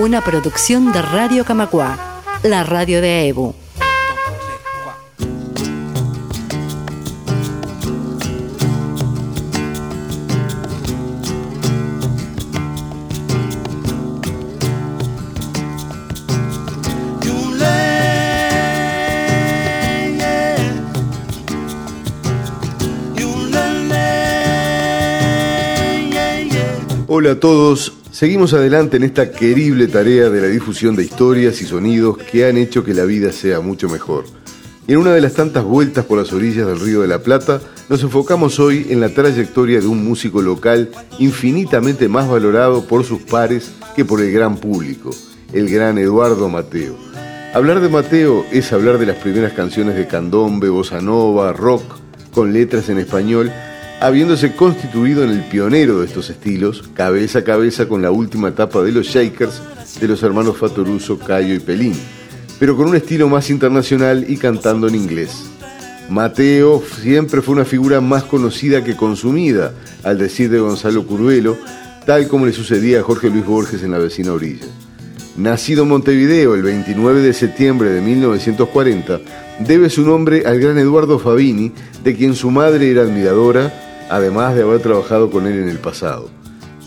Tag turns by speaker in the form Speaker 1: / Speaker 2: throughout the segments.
Speaker 1: Una producción de Radio Camacua, la radio de EBU.
Speaker 2: Hola a todos, seguimos adelante en esta querible tarea de la difusión de historias y sonidos que han hecho que la vida sea mucho mejor. Y en una de las tantas vueltas por las orillas del Río de la Plata, nos enfocamos hoy en la trayectoria de un músico local infinitamente más valorado por sus pares que por el gran público, el gran Eduardo Mateo. Hablar de Mateo es hablar de las primeras canciones de candombe, bossa nova, rock, con letras en español, habiéndose constituido en el pionero de estos estilos, cabeza a cabeza con la última etapa de los Shakers de los hermanos Fatoruso, Cayo y Pelín, pero con un estilo más internacional y cantando en inglés. Mateo siempre fue una figura más conocida que consumida, al decir de Gonzalo Curvelo, tal como le sucedía a Jorge Luis Borges en la vecina orilla. Nacido en Montevideo el 29 de septiembre de 1940, debe su nombre al gran Eduardo Fabini, de quien su madre era admiradora además de haber trabajado con él en el pasado.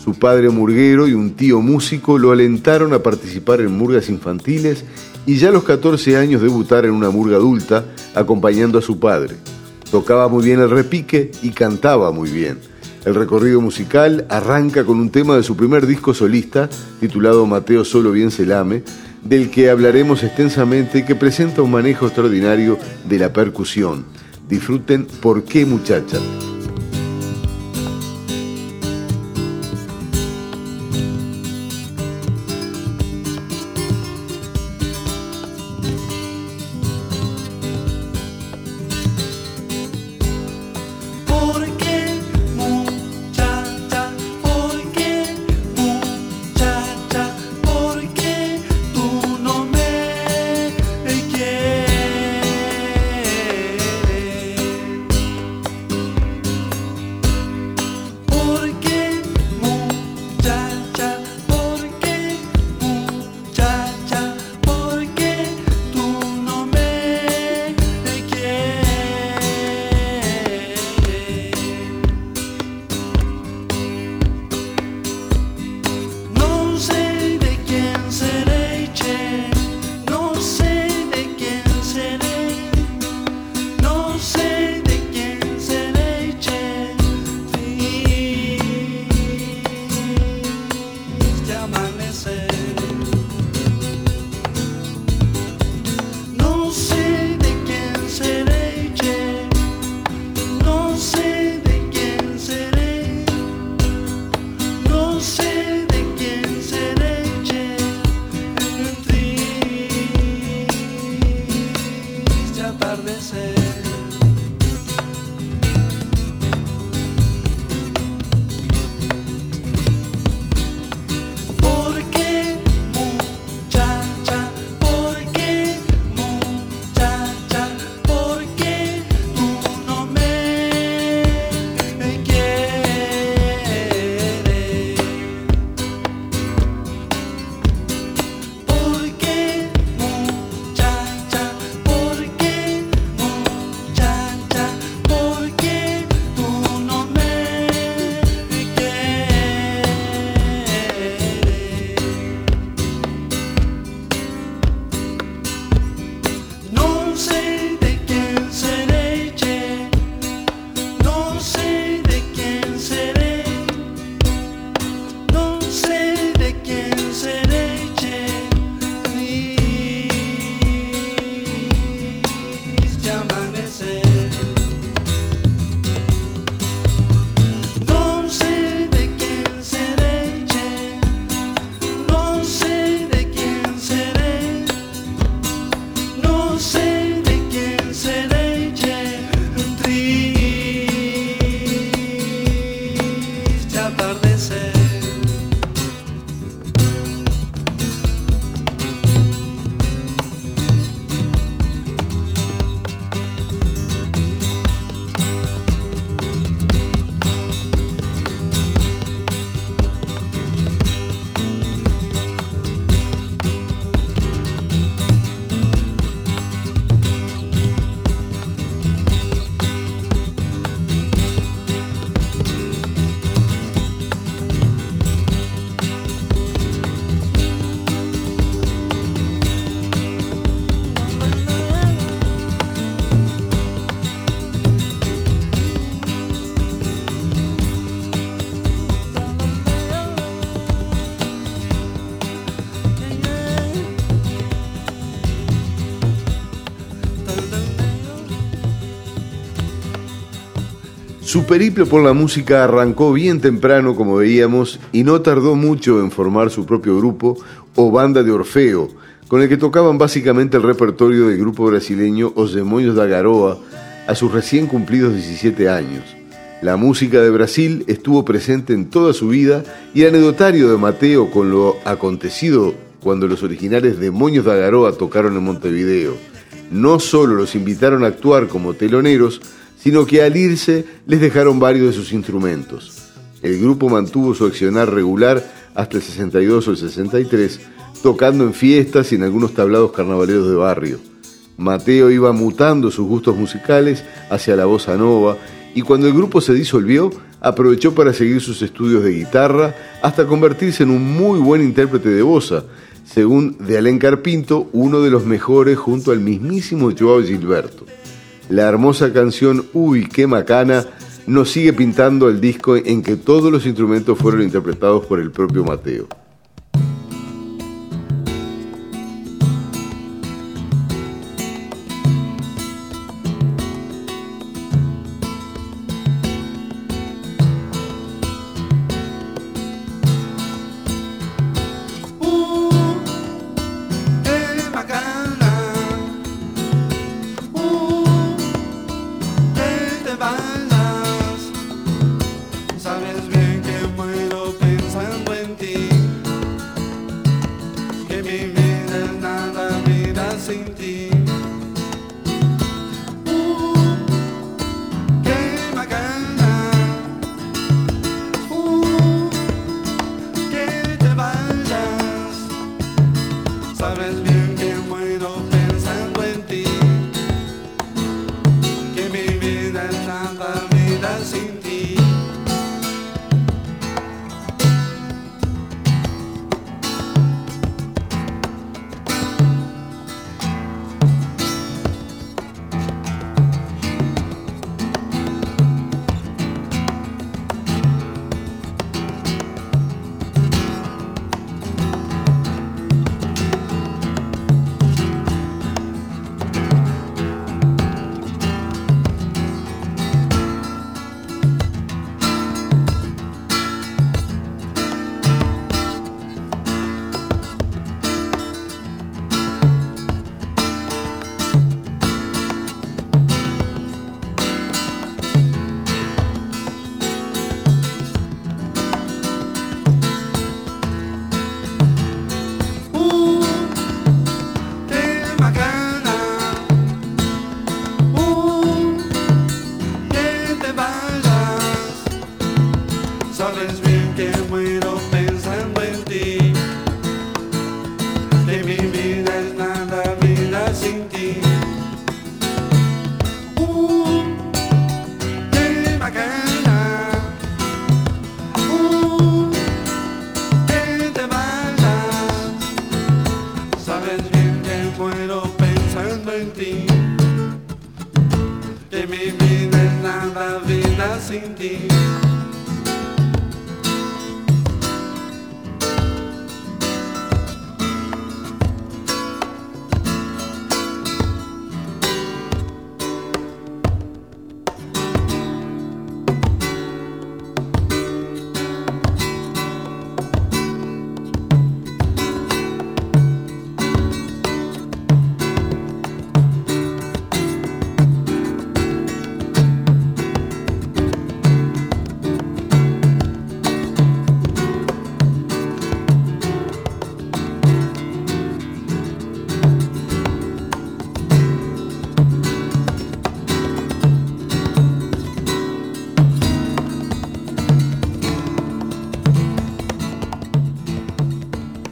Speaker 2: Su padre murguero y un tío músico lo alentaron a participar en murgas infantiles y ya a los 14 años debutar en una murga adulta acompañando a su padre. Tocaba muy bien el repique y cantaba muy bien. El recorrido musical arranca con un tema de su primer disco solista, titulado Mateo Solo Bien se lame, del que hablaremos extensamente y que presenta un manejo extraordinario de la percusión. Disfruten ¿Por qué muchacha? Su periplo por la música arrancó bien temprano, como veíamos, y no tardó mucho en formar su propio grupo o banda de Orfeo, con el que tocaban básicamente el repertorio del grupo brasileño Os Demonios da Garoa a sus recién cumplidos 17 años. La música de Brasil estuvo presente en toda su vida y el anecdotario de Mateo con lo acontecido cuando los originales Demonios da Garoa tocaron en Montevideo. No solo los invitaron a actuar como teloneros, sino que al irse les dejaron varios de sus instrumentos. El grupo mantuvo su accionar regular hasta el 62 o el 63, tocando en fiestas y en algunos tablados carnavaleros de barrio. Mateo iba mutando sus gustos musicales hacia la bossa nova y cuando el grupo se disolvió, aprovechó para seguir sus estudios de guitarra hasta convertirse en un muy buen intérprete de bossa, según de Alén Carpinto, uno de los mejores junto al mismísimo Joao Gilberto. La hermosa canción Uy, qué macana nos sigue pintando el disco en que todos los instrumentos fueron interpretados por el propio Mateo.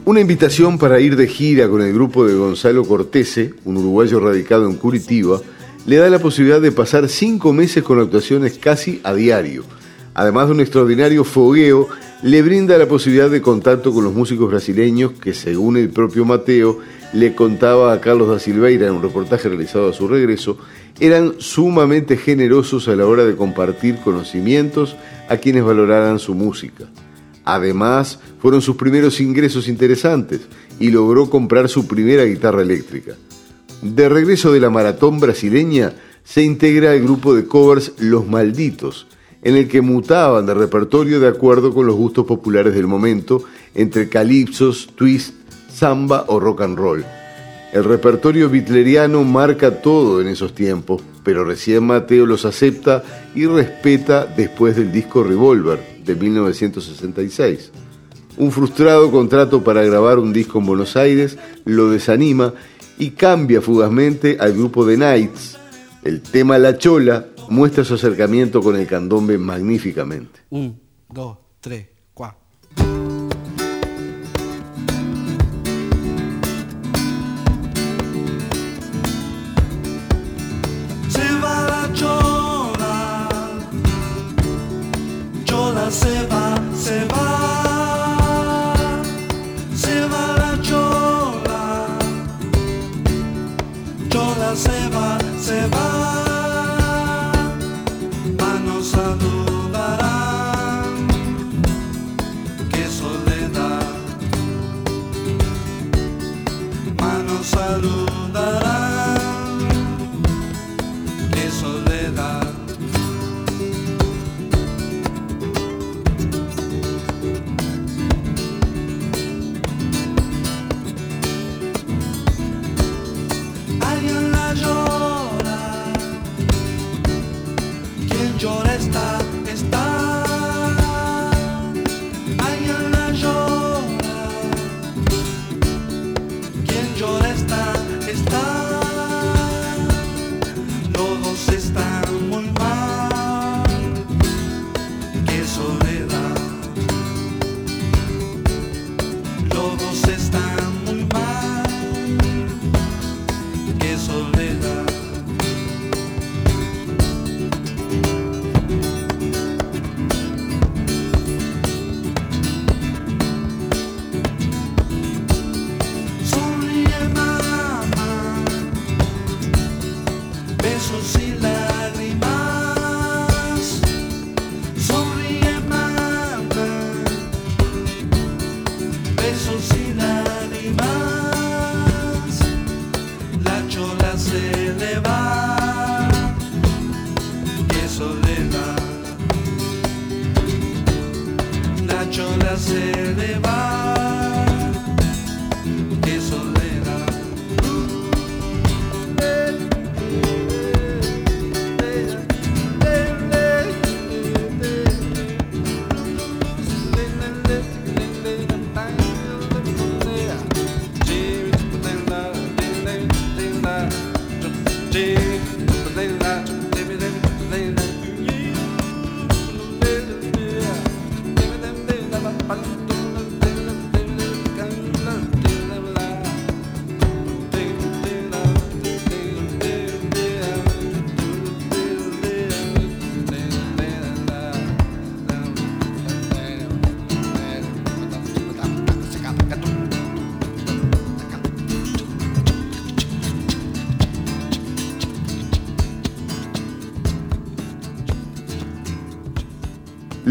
Speaker 2: Una invitación para ir de gira con el grupo de Gonzalo Cortese, un uruguayo radicado en Curitiba, le da la posibilidad de pasar cinco meses con actuaciones casi a diario. Además de un extraordinario fogueo, le brinda la posibilidad de contacto con los músicos brasileños que, según el propio Mateo, le contaba a Carlos da Silveira en un reportaje realizado a su regreso, eran sumamente generosos a la hora de compartir conocimientos a quienes valoraran su música. Además, fueron sus primeros ingresos interesantes y logró comprar su primera guitarra eléctrica. De regreso de la maratón brasileña, se integra al grupo de covers Los Malditos, en el que mutaban de repertorio de acuerdo con los gustos populares del momento, entre calipsos, twist, samba o rock and roll. El repertorio bitleriano marca todo en esos tiempos, pero recién Mateo los acepta y respeta después del disco Revolver de 1966. Un frustrado contrato para grabar un disco en Buenos Aires lo desanima y cambia fugazmente al grupo The Knights. El tema La Chola muestra su acercamiento con el candombe magníficamente.
Speaker 3: Un, dos, tres, cuatro.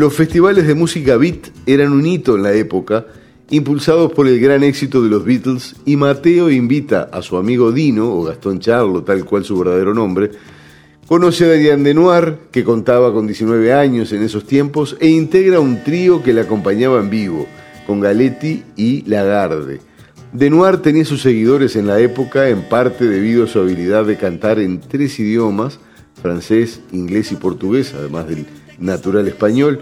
Speaker 4: Los
Speaker 2: festivales de música beat eran un hito en la época, impulsados por el gran éxito de los Beatles, y Mateo invita a su amigo Dino, o Gastón Charlo, tal cual su verdadero nombre, conoce a Diane Denoir, que contaba con 19 años en esos tiempos, e integra un trío que le acompañaba en vivo, con Galetti y Lagarde. Denoir tenía sus seguidores en la época, en parte debido a su habilidad de cantar en tres idiomas, francés, inglés y portugués, además del natural español.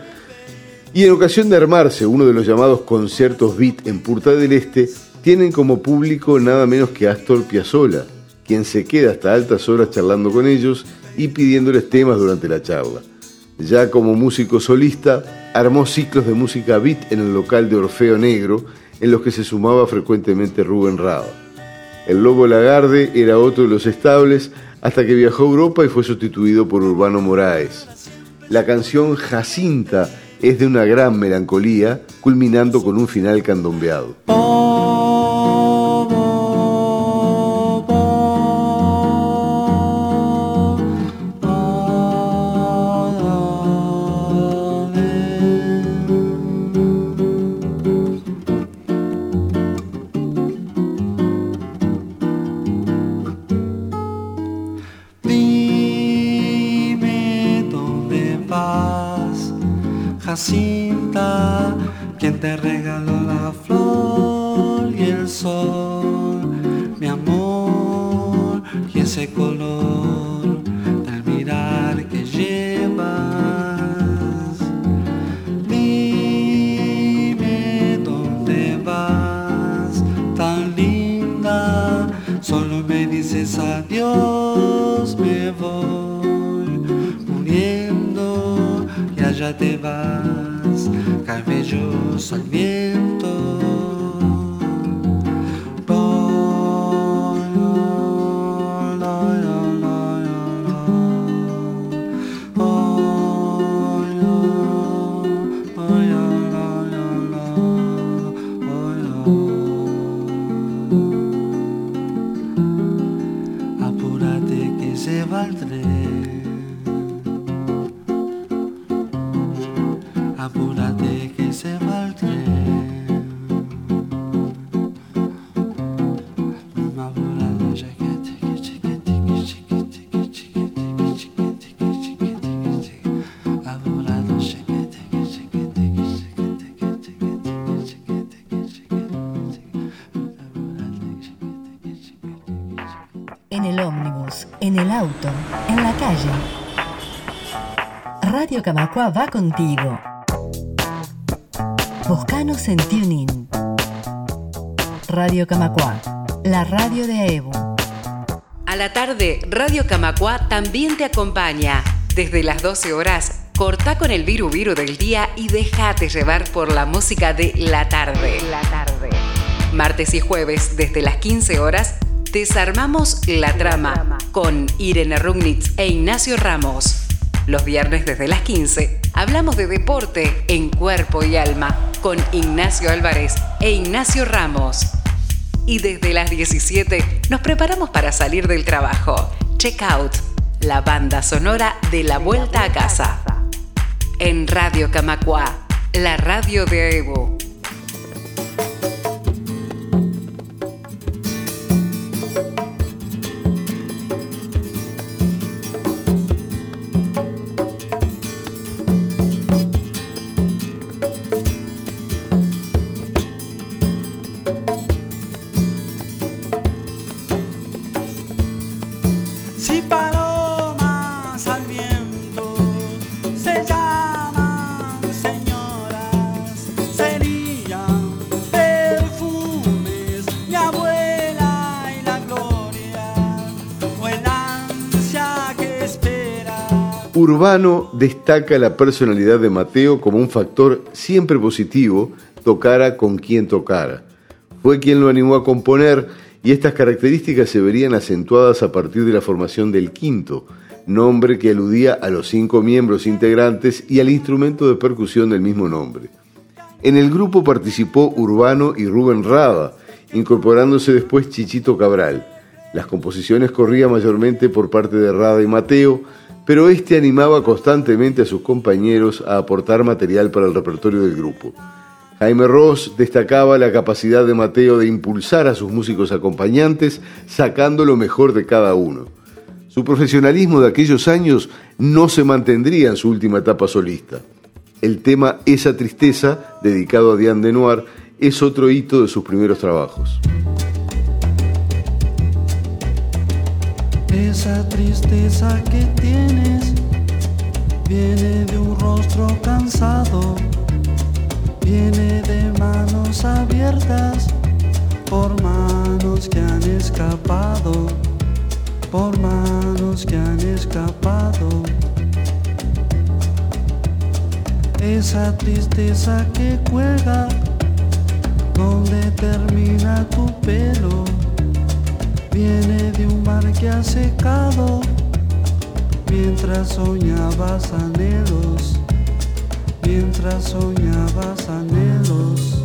Speaker 2: Y en ocasión de armarse uno de los llamados conciertos beat en Punta del Este, tienen como público nada menos que Astor Piazzolla, quien se queda hasta altas horas charlando con ellos y pidiéndoles temas durante la charla. Ya como músico solista, armó ciclos de música beat en el local de Orfeo Negro, en los que se sumaba frecuentemente Rubén Rada. El Lobo Lagarde era otro de los estables hasta que viajó a Europa y fue sustituido por Urbano Moraes. La canción Jacinta es de una gran melancolía, culminando con un final candombeado.
Speaker 4: Dime
Speaker 3: ese color del mirar que llevas. Dime dónde vas, tan linda, solo me dices adiós, me voy muriendo y allá te vas, cabellos al
Speaker 1: En el ómnibus, en el auto, en la calle. Radio Camacua va contigo. Buscanos en TuneIn. Radio Camacua, la radio de Evo.
Speaker 5: A la tarde, Radio Camacua también te acompaña. Desde las 12 horas, corta con el viru viru del día y déjate llevar por la música de la tarde. La tarde. Martes y jueves, desde las 15 horas, desarmamos la trama con Irene Rugnitz e Ignacio Ramos. Los viernes desde las 15 hablamos de deporte en cuerpo y alma con Ignacio Álvarez e Ignacio Ramos. Y desde las 17 nos preparamos para salir del trabajo. Check out la banda sonora de la vuelta a casa. En Radio Camacua, la radio de Evo.
Speaker 2: Urbano destaca la personalidad de Mateo como un factor siempre positivo, tocara con quien tocara. Fue quien lo animó a componer y estas características se verían acentuadas a partir de la formación del quinto, nombre que aludía a los cinco miembros integrantes y al instrumento de percusión del mismo nombre. En el grupo participó Urbano y Rubén Rada, incorporándose después Chichito Cabral. Las composiciones corrían mayormente por parte de Rada y Mateo, pero este animaba constantemente a sus compañeros a aportar material para el repertorio del grupo. Jaime Ross destacaba la capacidad de Mateo de impulsar a sus músicos acompañantes, sacando lo mejor de cada uno. Su profesionalismo de aquellos años no se mantendría en su última etapa solista. El tema Esa tristeza, dedicado a Diane Denoir, es otro hito de sus primeros trabajos.
Speaker 3: Esa tristeza que tienes viene de un rostro cansado, viene de manos abiertas por manos que han escapado, por manos que han escapado. Esa tristeza que cuelga donde termina tu pelo viene de un mar que ha secado mientras soñabas anhelos, mientras soñabas anhelos.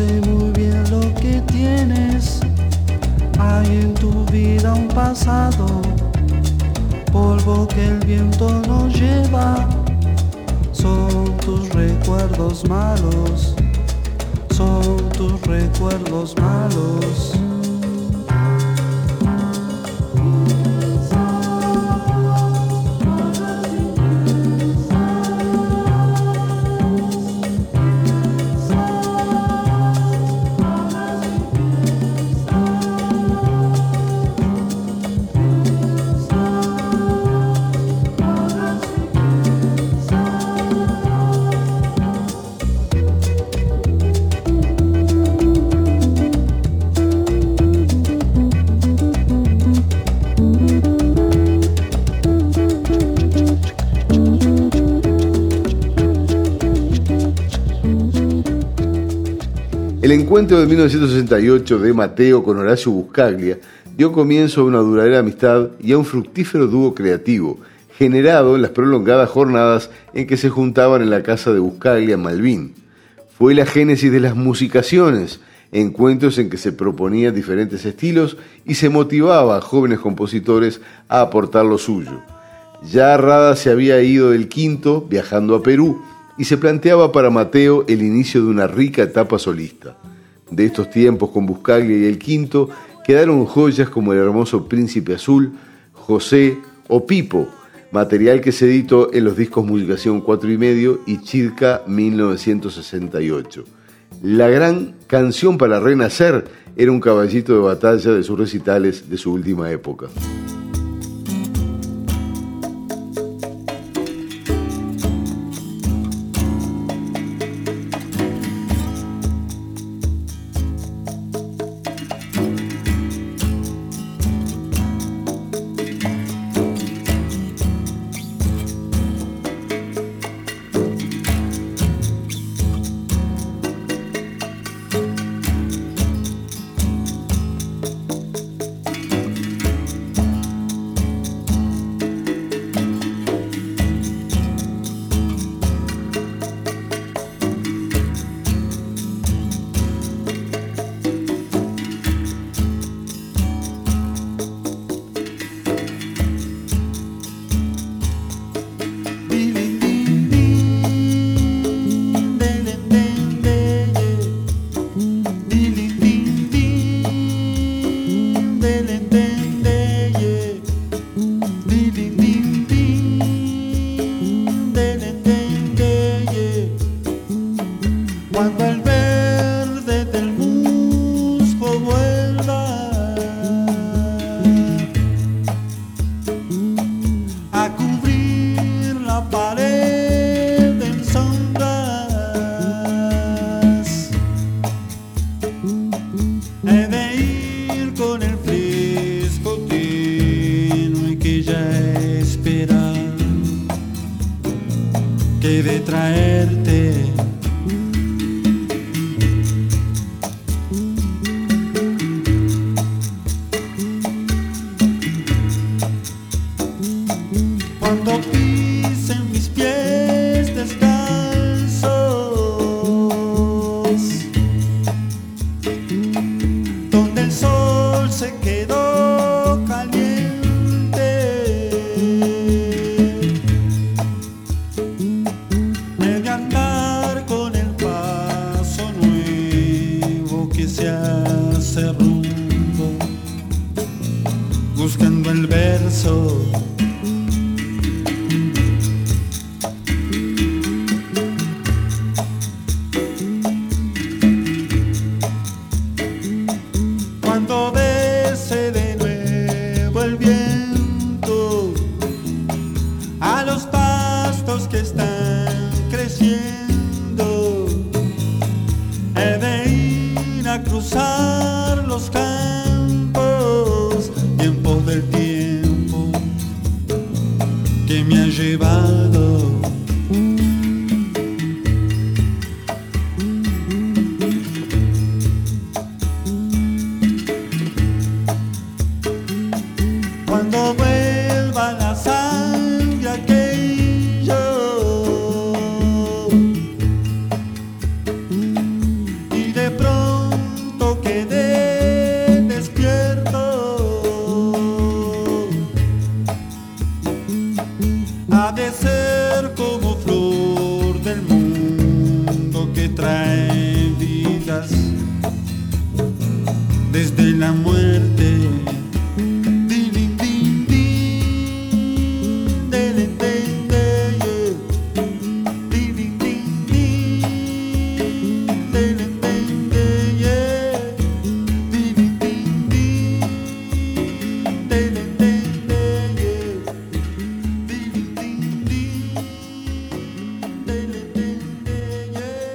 Speaker 2: Sé muy bien lo que tienes. Hay en tu vida un pasado, polvo que el viento nos lleva. Son tus recuerdos malos, son tus recuerdos malos.
Speaker 3: El encuentro de 1968 de Mateo con Horacio Buscaglia dio comienzo a una duradera amistad y a un fructífero dúo creativo, generado en las prolongadas jornadas en que se juntaban en la casa de Buscaglia en Malvin. Fue la génesis de las musicaciones, encuentros en que se proponían diferentes estilos y se motivaba a jóvenes compositores a aportar lo suyo. Ya Rada se había ido del quinto, viajando a Perú, y se planteaba para Mateo el inicio de una rica etapa solista. De estos tiempos con Buscaglia y el Quinto quedaron joyas como el hermoso Príncipe Azul, José o Pipo, material que se editó en los discos Musicación 4 y medio y Chirca 1968. La gran canción para renacer era un caballito de batalla de sus recitales de su última época. And yeah.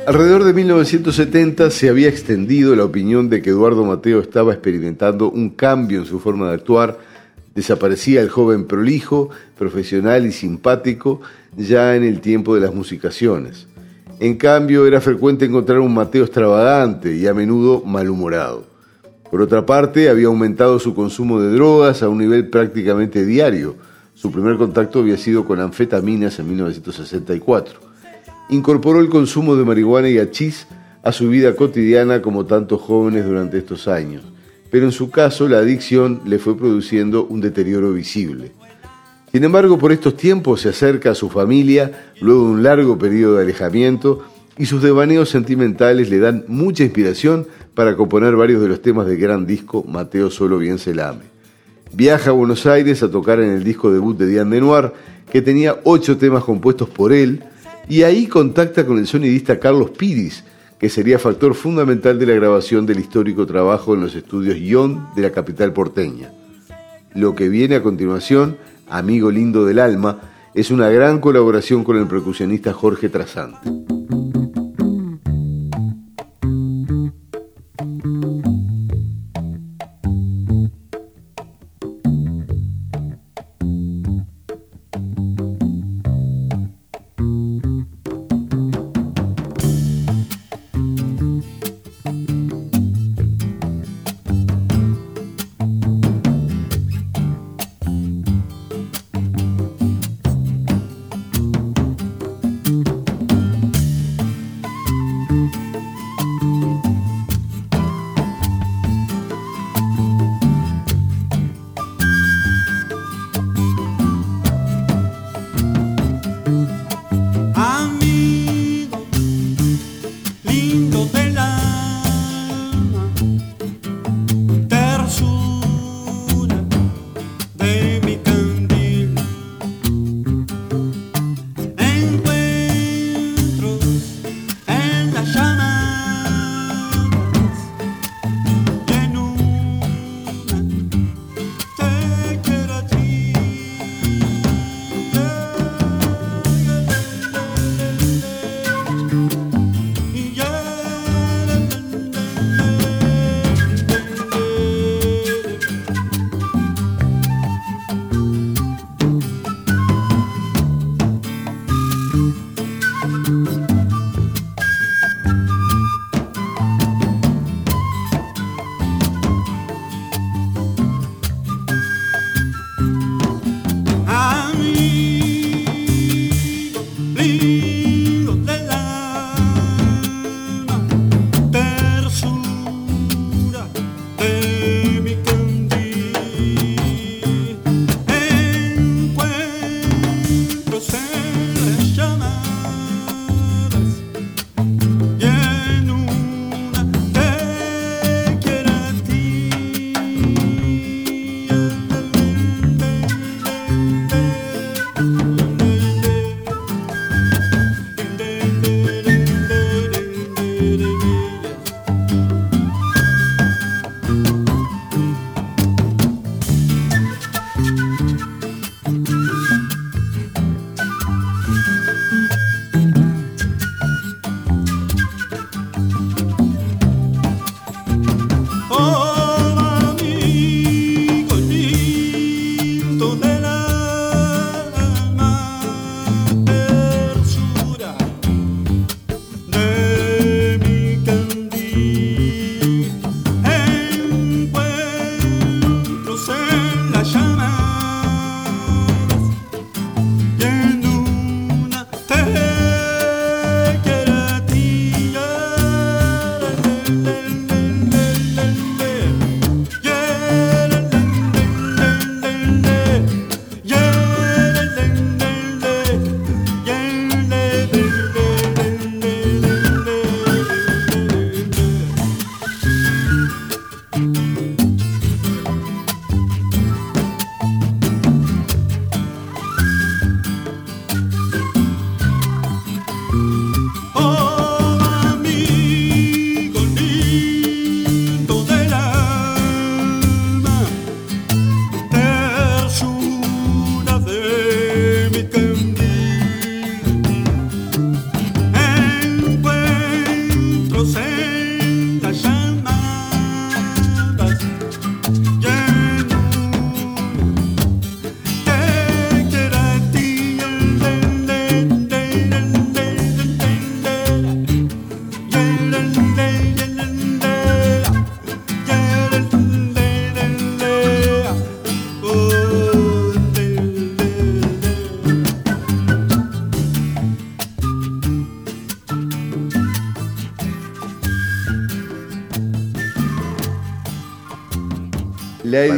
Speaker 2: Alrededor de 1970 se había extendido la opinión de que Eduardo Mateo estaba experimentando un cambio en su forma de actuar, desaparecía el joven prolijo, profesional y simpático ya en el tiempo de las musicaciones. En cambio, era frecuente encontrar un Mateo extravagante y a menudo malhumorado. Por otra parte, había aumentado su consumo de drogas a un nivel prácticamente diario. Su primer contacto había sido con anfetaminas en 1964 incorporó el consumo de marihuana y hachís a su vida cotidiana como tantos jóvenes durante estos años, pero en su caso la adicción le fue produciendo un deterioro visible. Sin embargo, por estos tiempos se acerca a su familia luego de un largo periodo de alejamiento y sus devaneos sentimentales le dan mucha inspiración para componer varios de los temas del gran disco Mateo Solo Bien se lame. Viaja a Buenos Aires a tocar en el disco debut de Diane Denoir, que tenía ocho temas compuestos por él, y ahí contacta con el sonidista Carlos Piris, que sería factor fundamental de la grabación del histórico trabajo en los estudios Ion de la capital porteña. Lo que viene a continuación, Amigo Lindo del Alma, es una gran colaboración con el percusionista Jorge Trasante.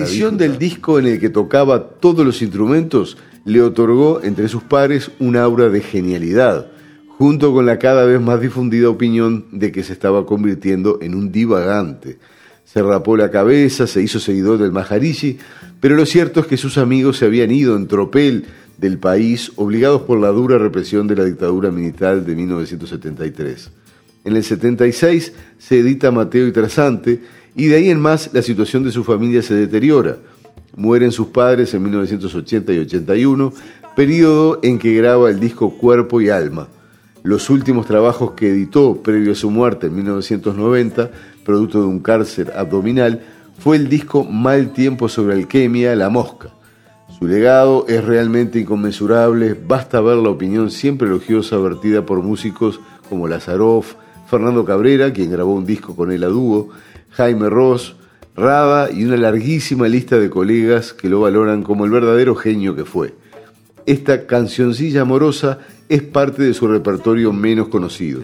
Speaker 2: Edición del disco en el que tocaba todos los instrumentos le otorgó entre sus pares un aura de genialidad, junto con la cada vez más difundida opinión de que se estaba convirtiendo en un divagante. Se rapó la cabeza, se hizo seguidor del Maharishi, pero lo cierto es que sus amigos se habían ido en tropel del país, obligados por la dura represión de la dictadura militar de 1973. En el 76 se edita Mateo y Trasante, y de ahí en más la situación de su familia se deteriora. Mueren sus padres en 1980 y 81, periodo en que graba el disco Cuerpo y Alma. Los últimos trabajos que editó previo a su muerte en 1990, producto de un cárcel abdominal, fue el disco Mal Tiempo sobre Alquimia, La Mosca. Su legado es realmente inconmensurable, basta ver la opinión siempre elogiosa vertida por músicos como Lazaroff, Fernando Cabrera, quien grabó un disco con él a dúo, Jaime Ross, Rada y una larguísima lista de colegas que lo valoran como el verdadero genio que fue. Esta cancioncilla amorosa es parte de su repertorio menos conocido.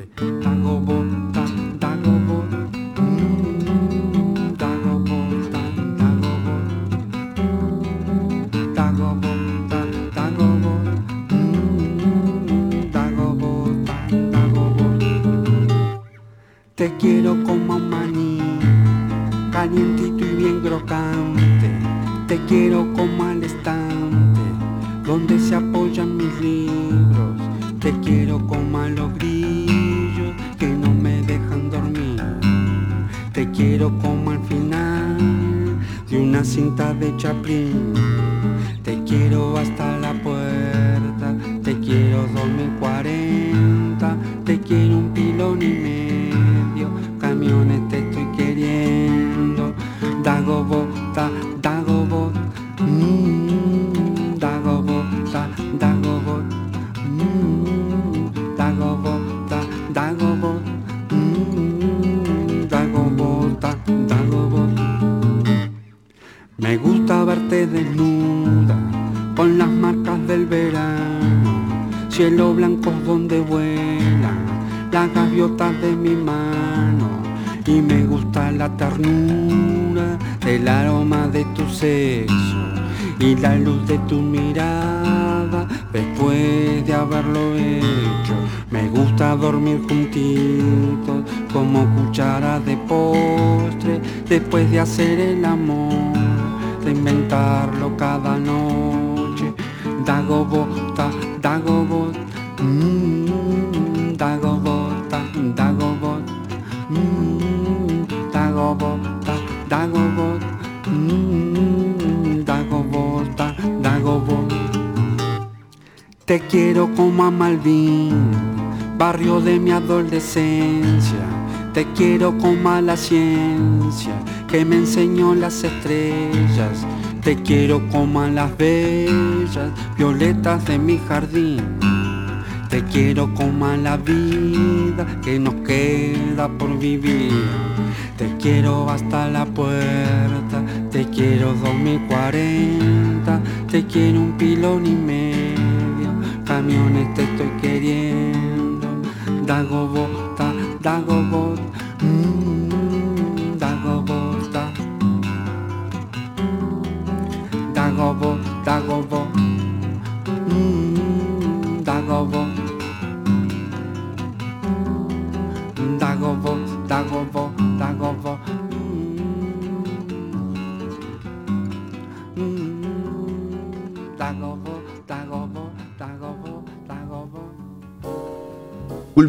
Speaker 3: Te quiero maní, y bien crocante. Te quiero como al estante, donde se apoyan mis libros. Te quiero como a los grillos que no me dejan dormir. Te quiero como al final de una cinta de Chaplin. Me gusta la ternura del aroma de tu sexo y la luz de tu mirada después de haberlo hecho. Me gusta dormir juntitos como cuchara de postre después de hacer el amor, de inventarlo cada noche. Dago bota, dago dago bot, mm, dago bota, dago bot. Te quiero como a Malvin, barrio de mi adolescencia. Te quiero como a la ciencia que me enseñó las estrellas. Te quiero como a las bellas violetas de mi jardín. Te quiero como a la vida que nos queda por vivir. Te quiero hasta la puerta, te quiero 2040, te quiero un pilón y medio, camiones te estoy queriendo, dago bota, dago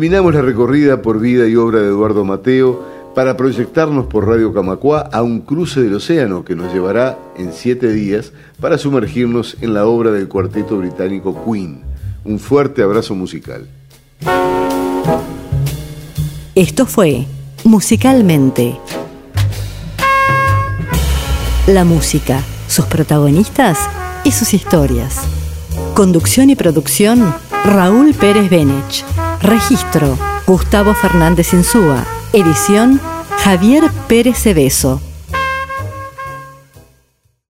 Speaker 2: Culminamos la recorrida por vida y obra de Eduardo Mateo para proyectarnos por Radio Camacua a un cruce del océano que nos llevará en siete días para sumergirnos en la obra del cuarteto británico Queen. Un fuerte abrazo musical.
Speaker 1: Esto fue Musicalmente. La música, sus protagonistas y sus historias. Conducción y producción, Raúl Pérez Benech. Registro, Gustavo Fernández Insúa. Edición, Javier Pérez Cebeso.